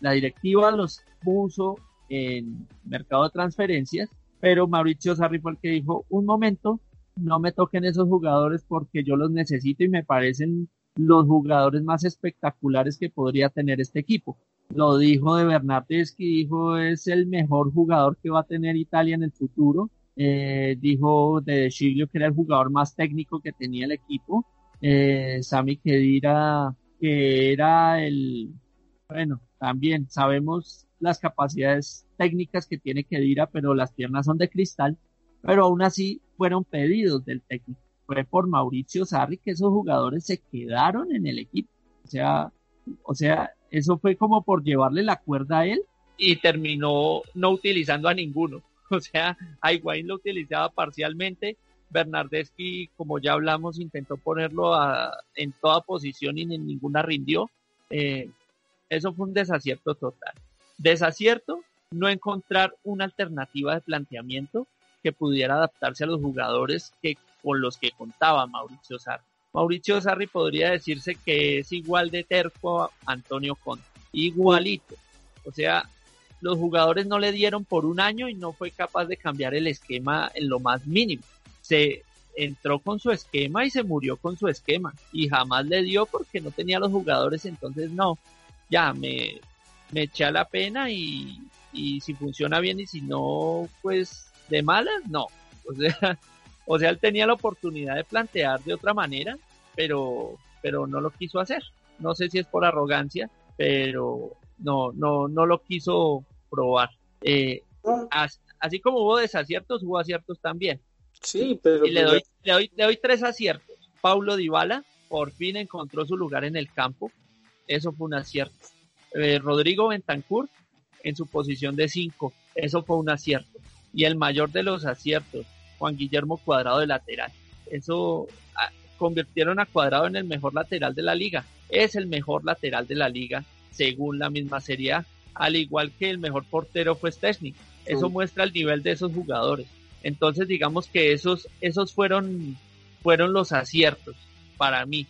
S3: la directiva los puso en mercado de transferencias, pero Mauricio Sarri fue el que dijo, un momento, no me toquen esos jugadores porque yo los necesito y me parecen los jugadores más espectaculares que podría tener este equipo. Lo dijo de Bernardeschi, dijo es el mejor jugador que va a tener Italia en el futuro. Eh, dijo de Chilio que era el jugador más técnico que tenía el equipo. Eh, Sami Kedira, que era el, bueno, también sabemos las capacidades técnicas que tiene Kedira, pero las piernas son de cristal pero aún así fueron pedidos del técnico. Fue por Mauricio Sarri que esos jugadores se quedaron en el equipo. O sea, o sea, eso fue como por llevarle la cuerda a él y terminó no utilizando a ninguno. O sea, Higuaín lo utilizaba parcialmente. Bernardeschi, como ya hablamos, intentó ponerlo en toda posición y en ninguna rindió. Eh, eso fue un desacierto total. Desacierto, no encontrar una alternativa de planteamiento que pudiera adaptarse a los jugadores que, con los que contaba Mauricio Sarri. Mauricio Sarri podría decirse que es igual de terco a Antonio Conte, igualito. O sea, los jugadores no le dieron por un año y no fue capaz de cambiar el esquema en lo más mínimo. Se entró con su esquema y se murió con su esquema y jamás le dio porque no tenía los jugadores, entonces no, ya me, me eché a la pena y, y si funciona bien y si no, pues de malas, no. O sea, o sea, él tenía la oportunidad de plantear de otra manera, pero, pero no lo quiso hacer. No sé si es por arrogancia, pero no, no, no lo quiso probar. Eh, así, como hubo desaciertos, hubo aciertos también.
S4: Sí, pero.
S3: Y le pues doy, le doy, tres aciertos. Paulo Dybala por fin encontró su lugar en el campo. Eso fue un acierto. Eh, Rodrigo Bentancur en su posición de cinco. Eso fue un acierto y el mayor de los aciertos, Juan Guillermo Cuadrado de lateral. Eso ah, convirtieron a Cuadrado en el mejor lateral de la liga. Es el mejor lateral de la liga según la misma Serie A, al igual que el mejor portero fue Stesny. Eso muestra el nivel de esos jugadores. Entonces digamos que esos, esos fueron, fueron los aciertos para mí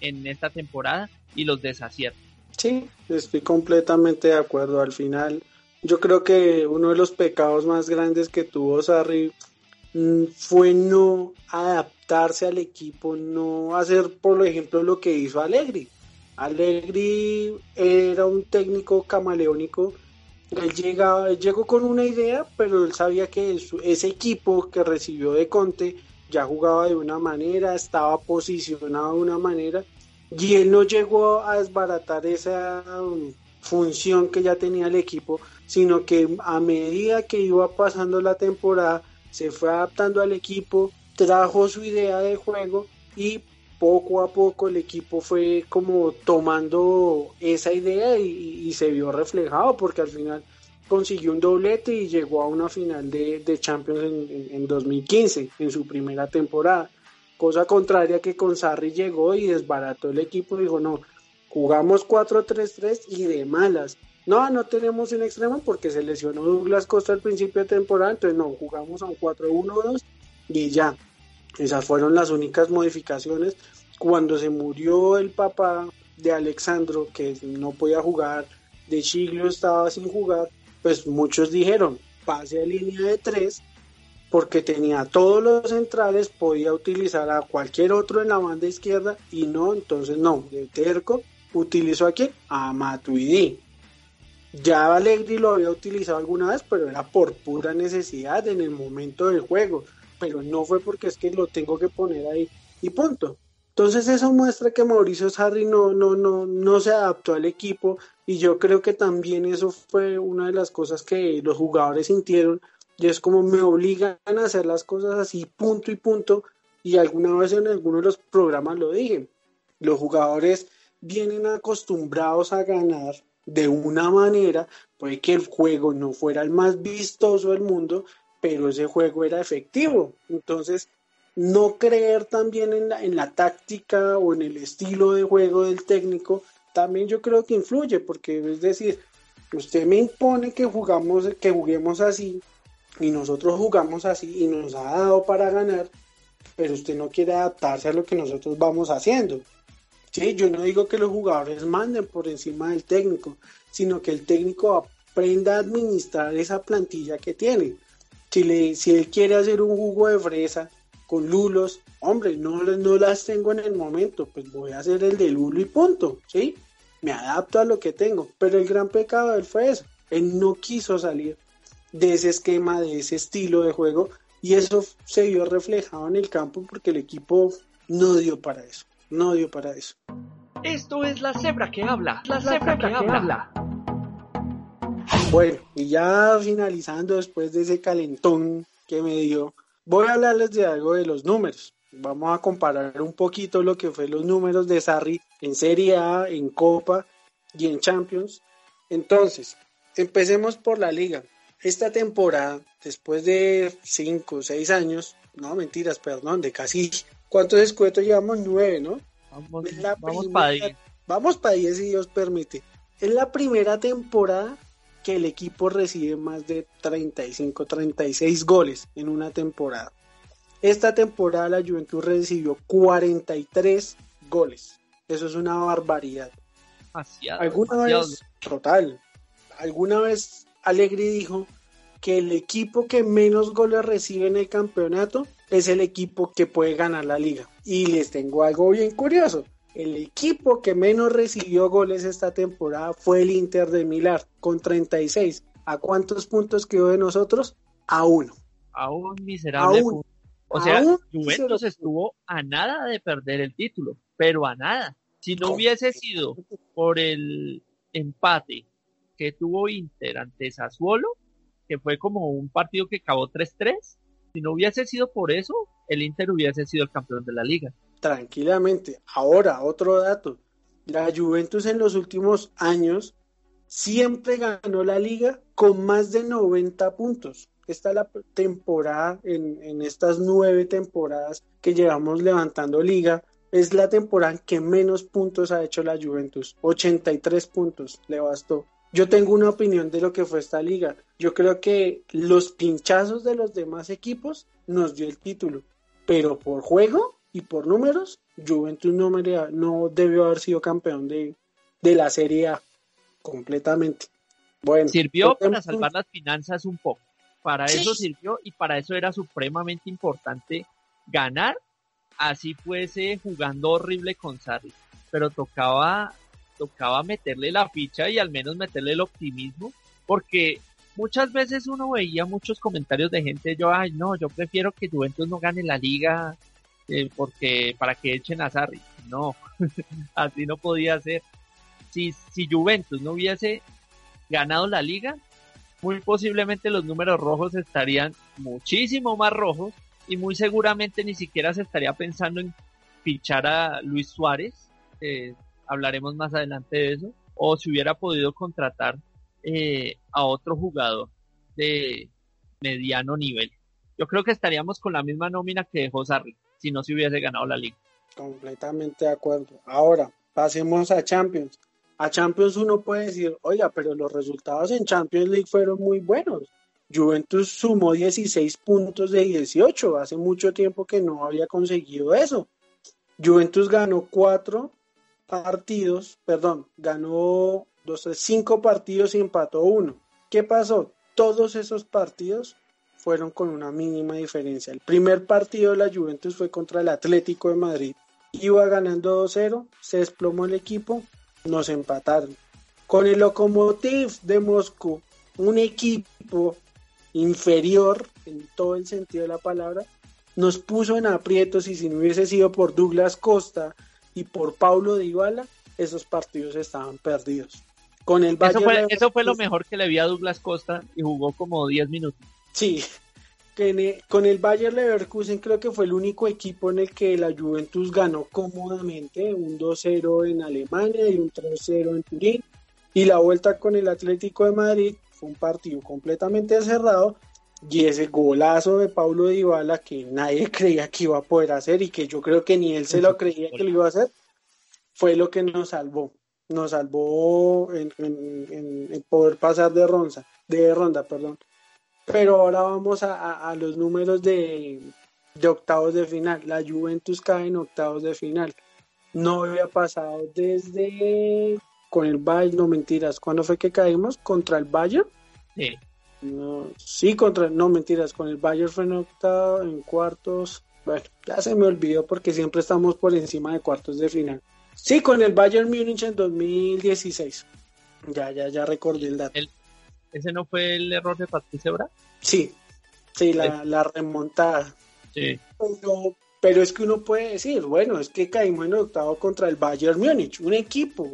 S3: en esta temporada y los desaciertos.
S4: Sí, estoy completamente de acuerdo. Al final, yo creo que uno de los pecados más grandes que tuvo Sarri mm, fue no adaptarse al equipo, no hacer, por ejemplo, lo que hizo Allegri. Allegri era un técnico camaleónico. Él, llegaba, llegó con una idea, pero él sabía que ese equipo que recibió de Conte ya jugaba de una manera, estaba posicionado de una manera, y él no llegó a desbaratar esa función que ya tenía el equipo, sino que a medida que iba pasando la temporada se fue adaptando al equipo, trajo su idea de juego y poco a poco el equipo fue como tomando esa idea y, se vio reflejado porque al final consiguió un doblete y llegó a una final de, Champions en, en, 2015, en su primera temporada. Cosa contraria que con Sarri llegó y desbarató el equipo y dijo, no, jugamos 4-3-3 y de malas. No, no tenemos un extremo porque se lesionó Douglas Costa al principio de temporada, entonces no, jugamos a un 4-1-2 y ya. Esas fueron las únicas modificaciones. Cuando se murió el papá de Alexandro, que no podía jugar, de Chiglio estaba sin jugar, pues muchos dijeron, pase a línea de 3 porque tenía todos los centrales, podía utilizar a cualquier otro en la banda izquierda y no, entonces no, de terco utilizó aquí a Matuidi. Ya Allegri lo había utilizado alguna vez, pero era por pura necesidad en el momento del juego. Pero no fue porque es que lo tengo que poner ahí y punto. Entonces eso muestra que Mauricio Sarri no, no, no, no se adaptó al equipo Y yo creo que también eso fue una de las cosas que los jugadores sintieron. Y es como me obligan a hacer las cosas así, punto y punto. Y alguna vez en alguno de los programas lo dije. Los jugadores vienen acostumbrados a ganar de una manera, puede que el juego no fuera el más vistoso del mundo, pero ese juego era efectivo. Entonces, no creer también en la, en la táctica o en el estilo de juego del técnico, también yo creo que influye, porque es decir, usted me impone que jugamos, que juguemos así, y nosotros jugamos así, y nos ha dado para ganar, pero usted no quiere adaptarse a lo que nosotros vamos haciendo. Sí, yo no digo que los jugadores manden por encima del técnico, sino que el técnico aprenda a administrar esa plantilla que tiene. Si, él quiere hacer un jugo de fresa con lulos, hombre, no, no las tengo en el momento, pues voy a hacer el de lulo y punto, ¿sí? Me adapto a lo que tengo, pero el gran pecado de él fue eso, él no quiso salir de ese esquema, de ese estilo de juego, y eso se vio reflejado en el campo porque el equipo no dio para eso no dio para eso.
S1: Esto es la cebra que habla, la, cebra, que, habla.
S4: Bueno, y ya finalizando después de ese calentón que me dio, voy a hablarles de algo de los números. Vamos a comparar un poquito lo que fue los números de Sarri en Serie A, en Copa y en Champions. Entonces, empecemos por la liga. Esta temporada, después de 5 o 6 años, no mentiras, perdón, de casi ¿Cuántos escuetos llevamos? Nueve, ¿no?
S3: Vamos, vamos para diez.
S4: Vamos para diez si Dios permite. Es la primera temporada que el equipo recibe más de 35, 36 goles en una temporada. Esta temporada la Juventud recibió 43 goles. Eso es una barbaridad. alguna vez, total, alguna vez Alegri dijo que el equipo que menos goles recibe en el campeonato es el equipo que puede ganar la liga. Y les tengo algo bien curioso. El equipo que menos recibió goles esta temporada fue el Inter de Milán, con 36. ¿A cuántos puntos quedó de nosotros? A uno.
S3: A un miserable punto. O sea, Juventus estuvo a nada de perder el título, pero a nada. Si no hubiese sido por el empate que tuvo Inter ante Sassuolo, que fue como un partido que acabó 3-3, si no hubiese sido por eso, el Inter hubiese sido el campeón de la liga.
S4: Tranquilamente. Ahora, otro dato. La Juventus en los últimos años siempre ganó la liga con más de 90 puntos. Esta es la temporada, en, en estas nueve temporadas que llevamos levantando liga, es la temporada que menos puntos ha hecho la Juventus. 83 puntos le bastó. Yo tengo una opinión de lo que fue esta liga. Yo creo que los pinchazos de los demás equipos nos dio el título, pero por juego y por números, Juventus no, no debió haber sido campeón de, de la Serie A completamente. Bueno,
S3: sirvió para salvar las finanzas un poco. Para eso sirvió y para eso era supremamente importante ganar, así fuese jugando horrible con Sarri. Pero tocaba tocaba meterle la ficha y al menos meterle el optimismo, porque muchas veces uno veía muchos comentarios de gente, yo, ay, no, yo prefiero que Juventus no gane la liga eh, porque para que echen a Sarri. No, así no podía ser. Si, si Juventus no hubiese ganado la liga, muy posiblemente los números rojos estarían muchísimo más rojos y muy seguramente ni siquiera se estaría pensando en fichar a Luis Suárez, eh, hablaremos más adelante de eso, o si hubiera podido contratar eh, a otro jugador de mediano nivel. Yo creo que estaríamos con la misma nómina que dejó Sarri, si no se hubiese ganado la liga.
S4: Completamente de acuerdo. Ahora, pasemos a Champions. A Champions uno puede decir, oiga, pero los resultados en Champions League fueron muy buenos. Juventus sumó 16 puntos de 18. Hace mucho tiempo que no había conseguido eso. Juventus ganó 4 partidos, perdón, ganó dos, cinco partidos y empató uno. ¿Qué pasó? Todos esos partidos fueron con una mínima diferencia. El primer partido de la Juventus fue contra el Atlético de Madrid. Iba ganando 2-0, se desplomó el equipo, nos empataron. Con el Lokomotiv de Moscú, un equipo inferior en todo el sentido de la palabra, nos puso en aprietos y si no hubiese sido por Douglas Costa, y por Paulo Dybala, esos partidos estaban perdidos. Con el Bayern
S3: Eso fue,
S4: Leverkusen-
S3: eso fue lo mejor que le vi a Douglas Costa y jugó como 10 minutos.
S4: Sí, con el Bayer Leverkusen creo que fue el único equipo en el que la Juventus ganó cómodamente, un 2-0 en Alemania y un 3-0 en Turín. Y la vuelta con el Atlético de Madrid fue un partido completamente cerrado y ese golazo de Paulo Dybala que nadie creía que iba a poder hacer y que yo creo que ni él se lo creía que lo iba a hacer, fue lo que nos salvó. Nos salvó en, en- poder pasar de ronda, de ronda, perdón. Pero ahora vamos a, a- a los números de, de octavos de final. La Juventus cae en octavos de final. No había pasado desde con el Bayern, no mentiras. ¿Cuándo fue que caímos? ¿Contra el Bayern?
S3: Sí.
S4: No, sí, contra, no mentiras, con el Bayern fue en octavo, en cuartos. Bueno, ya se me olvidó porque siempre estamos por encima de cuartos de final. Sí, con el Bayern Múnich en 2016. Ya, ya, ya recordé el dato.
S3: El- ¿Ese no fue el error de Patricio Bra?
S4: Sí, sí, la, la remontada.
S3: Sí.
S4: Pero, pero es que uno puede decir, bueno, es que caímos en octavo contra el Bayern Múnich, un equipo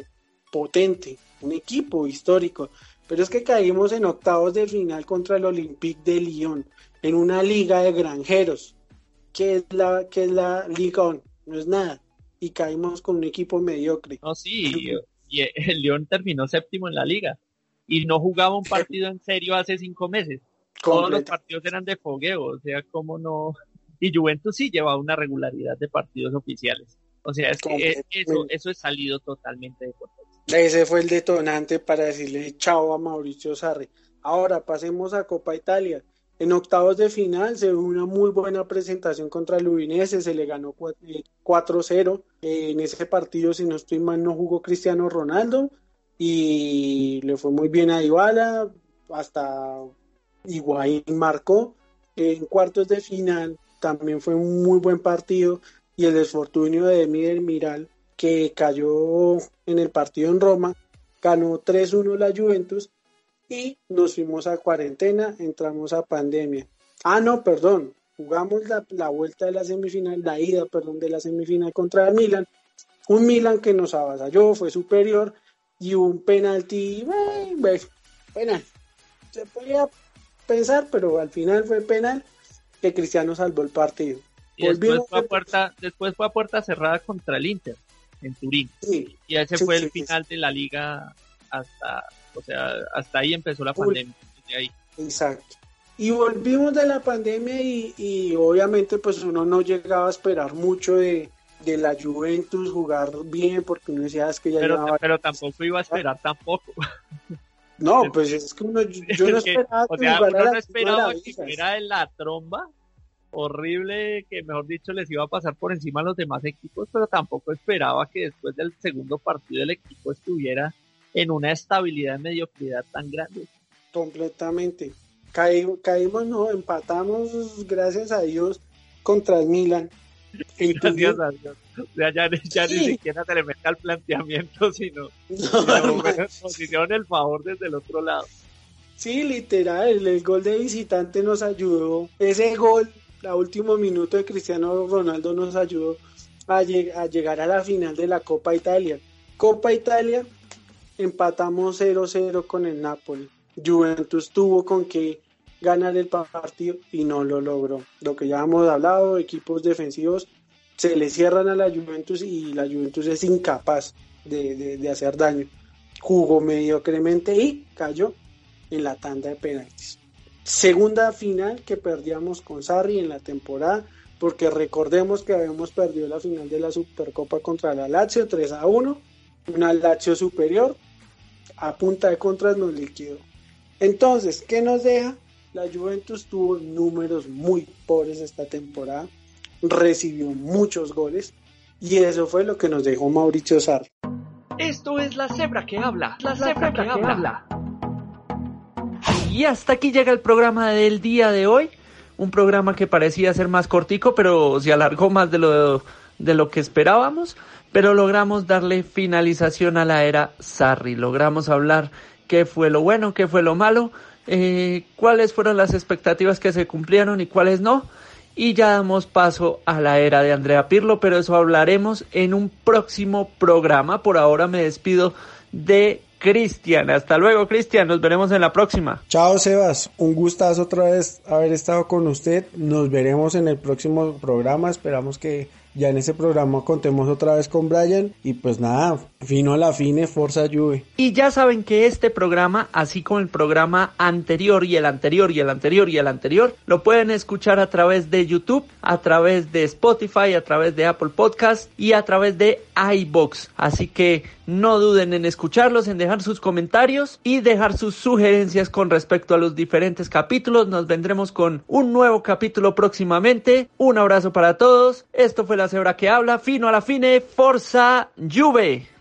S4: potente, un equipo histórico. Pero es que caímos en octavos de final contra el Olympique de Lyon, en una liga de granjeros, que es la, que es la Liga On, no es nada. Y caímos con un equipo mediocre.
S3: No, sí. Y, el León terminó séptimo en la liga. Y no jugaba un partido en serio hace cinco meses. Todos los partidos eran de fogueo. O sea, cómo no. Y Juventus sí llevaba una regularidad de partidos oficiales. O sea, es que eso, eso es salido totalmente de contexto.
S4: Ese fue el detonante para decirle chao a Mauricio Sarri. Ahora pasemos a Copa Italia. En octavos de final se ve una muy buena presentación contra el Udinese, se le ganó cua- eh, 4-0. Eh, en ese partido, si no estoy mal, no jugó Cristiano Ronaldo y le fue muy bien a Dybala, hasta Higuaín marcó. En cuartos de final también fue un muy buen partido y el desfortunio de Emi Miral que cayó en el partido en Roma, ganó 3-1 la Juventus y nos fuimos a cuarentena, entramos a pandemia. Ah, no, perdón, jugamos la, la vuelta de la semifinal, la ida, perdón, de la semifinal contra el Milan, un Milan que nos avasalló, fue superior y un penalti, bueno, penal. Se podía pensar, pero al final fue penal que Cristiano salvó el partido.
S3: Y después
S4: Volvimos
S3: fue, a- puerta, después fue a puerta cerrada contra el Inter en Turín.
S4: Sí,
S3: Y ese
S4: Sí,
S3: fue
S4: sí,
S3: el final de la liga hasta, o sea, hasta ahí empezó la
S4: Uy.
S3: pandemia. ahí.
S4: Exacto. Y volvimos de la pandemia y, y obviamente pues uno no llegaba a esperar mucho de, de la Juventus jugar bien porque uno decía "Ah, es que ya
S3: Pero,
S4: llevaba-
S3: pero tampoco iba a esperar tampoco.
S4: No, pues es que uno, yo no esperaba
S3: o sea, uno no esperaba que fuera de la tromba horrible que mejor dicho les iba a pasar por encima a los demás equipos, pero tampoco esperaba que después del segundo partido el equipo estuviera en una estabilidad de mediocridad tan grande.
S4: Completamente. Caí- caímos, no, empatamos, gracias a Dios, contra el Milan.
S3: Gracias a Dios. O sea, ya, ya ni siquiera se le mete al planteamiento, sino,
S4: No,
S3: nos hicieron el favor desde el otro lado.
S4: Sí, literal, el gol de visitante nos ayudó. Ese gol, la último minuto de Cristiano Ronaldo nos ayudó a, lleg- a llegar a la final de la Copa Italia. Copa Italia, empatamos 0-0 con el Napoli. Juventus tuvo con que ganar el partido y no lo logró. Lo que ya hemos hablado, equipos defensivos se le cierran a la Juventus y la Juventus es incapaz de, de- de hacer daño. Jugó mediocremente y cayó en la tanda de penaltis. Segunda final que perdíamos con Sarri en la temporada, porque recordemos que habíamos perdido la final de la Supercopa contra la Lazio 3 a 1, una Lazio superior, a punta de contras nos liquidó. Entonces, ¿qué nos deja? La Juventus tuvo números muy pobres esta temporada, recibió muchos goles y eso fue lo que nos dejó Mauricio Sarri.
S1: Esto es la cebra que habla. La, cebra, que, habla. Y hasta aquí llega el programa del día de hoy. Un programa que parecía ser más cortico, pero se alargó más de lo, de lo que esperábamos. Pero logramos darle finalización a la era Sarri. Logramos hablar qué fue lo bueno, qué fue lo malo, eh, cuáles fueron las expectativas que se cumplieron y cuáles no. Y ya damos paso a la era de Andrea Pirlo, pero eso hablaremos en un próximo programa. Por ahora me despido de Cristian. Hasta luego, Cristian. Nos veremos en la próxima.
S4: Chao, Sebas. Un gustazo otra vez haber estado con usted. Nos veremos en el próximo programa. Esperamos que ya en ese programa contemos otra vez con Brian y pues nada, fino a la fine, Forza Juve.
S1: Y ya saben que este programa, así como el programa anterior y el anterior y el anterior y el anterior, lo pueden escuchar a través de YouTube, a través de Spotify, a través de Apple Podcast y a través de iBox. Así que no duden en escucharlos, en dejar sus comentarios y dejar sus sugerencias con respecto a los diferentes capítulos. Nos vendremos con un nuevo capítulo próximamente. Un abrazo para todos. Esto fue la cebra que habla. Fino a la fine. Forza Juve.